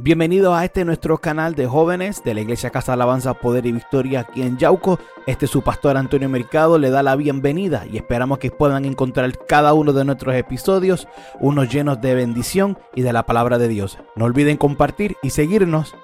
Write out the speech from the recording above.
Bienvenidos a este nuestro canal de jóvenes de la Iglesia Casa Alabanza Poder y Victoria aquí en Yauco. Este es su pastor Antonio Mercado le da la bienvenida y esperamos que puedan encontrar cada uno de nuestros episodios unos llenos de bendición y de la palabra de Dios. No olviden compartir y seguirnos